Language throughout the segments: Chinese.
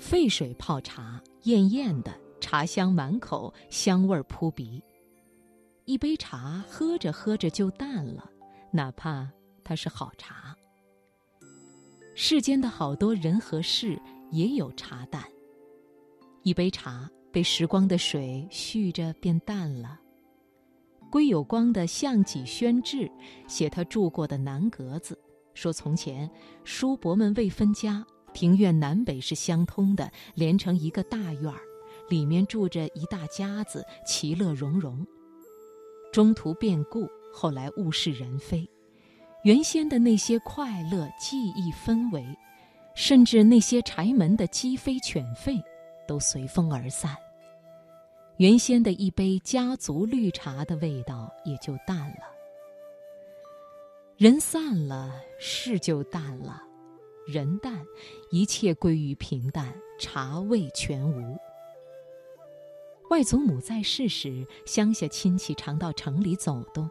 沸水泡茶，艳艳的，茶香满口，香味扑鼻。一杯茶喝着喝着就淡了，哪怕它是好茶。世间的好多人和事也有茶淡。一杯茶被时光的水蓄着变淡了。归有光的《项脊轩志》写他住过的南阁子，说从前叔伯们未分家，庭院南北是相通的，连成一个大院儿，里面住着一大家子，其乐融融。中途变故，后来物是人非，原先的那些快乐记忆氛围，甚至那些柴门的鸡飞犬吠，都随风而散。原先的一杯家族绿茶的味道也就淡了。人散了，事就淡了；人淡，一切归于平淡，茶味全无。外祖母在世时，乡下亲戚常到城里走动，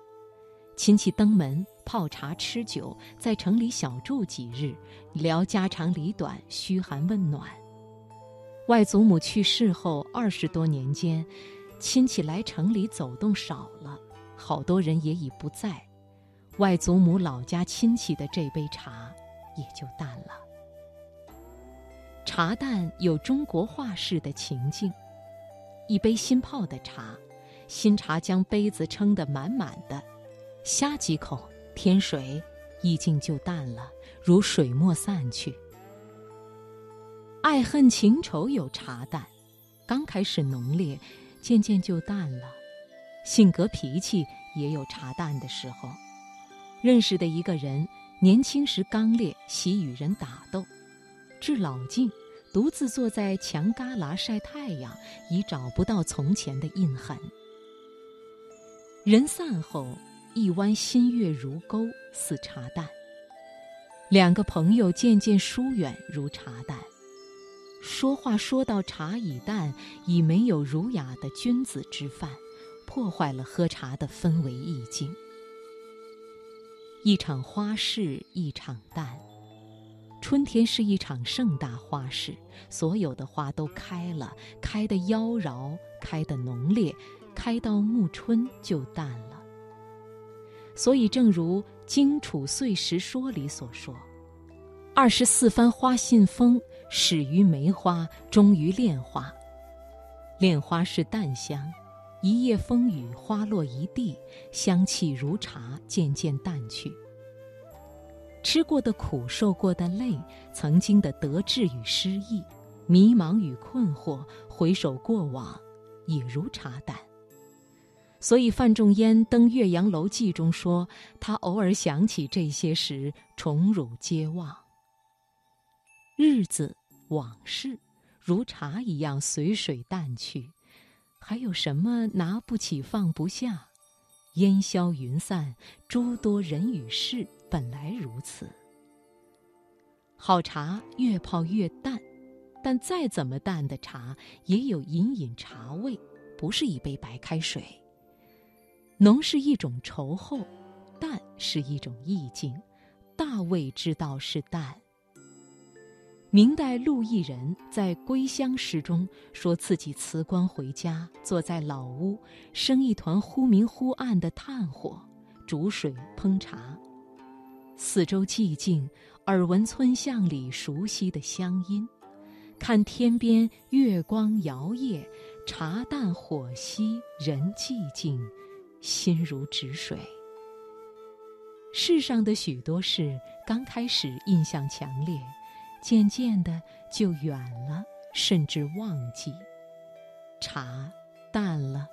亲戚登门泡茶吃酒，在城里小住几日，聊家长里短，嘘寒问暖。外祖母去世后二十多年间，亲戚来城里走动少了，好多人也已不在，外祖母老家亲戚的这杯茶也就淡了。茶淡有中国画式的情境。一杯新泡的茶，新茶将杯子撑得满满的，呷几口，添水，意境就淡了，如水墨散去。爱恨情仇有茶淡，刚开始浓烈，渐渐就淡了。性格脾气也有茶淡的时候。认识的一个人，年轻时刚烈，喜与人打斗，至老境。独自坐在墙旮旯晒太阳，已找不到从前的印痕。人散后，一弯新月如钩，似茶淡；两个朋友渐渐疏远，如茶淡。说话说到茶已淡，已没有儒雅的君子之范，破坏了喝茶的氛围意境。一场花事，一场淡。春天是一场盛大花事，所有的花都开了，开得妖娆，开得浓烈，开到暮春就淡了。所以，正如《荆楚岁时说》里所说：“二十四番花信封，始于梅花，终于恋花。恋花是淡香，一夜风雨，花落一地，香气如茶，渐渐淡去。”吃过的苦，受过的累，曾经的得志与失意，迷茫与困惑，回首过往，也如茶淡。所以范仲淹登《岳阳楼记》中说，他偶尔想起这些时，宠辱皆忘。日子往事，如茶一样随水淡去，还有什么拿不起放不下？烟消云散，诸多人与事。本来如此。好茶越泡越淡，但再怎么淡的茶，也有隐隐茶味，不是一杯白开水。浓是一种稠厚，淡是一种意境，大味之道是淡。明代陆毅人在《归乡诗》中说自己辞官回家，坐在老屋，生一团忽明忽暗的炭火，煮水烹茶。四周寂静，耳闻村巷里熟悉的乡音，看天边月光摇曳，茶淡火稀人寂静，心如止水。世上的许多事，刚开始印象强烈，渐渐的就远了，甚至忘记。茶淡了。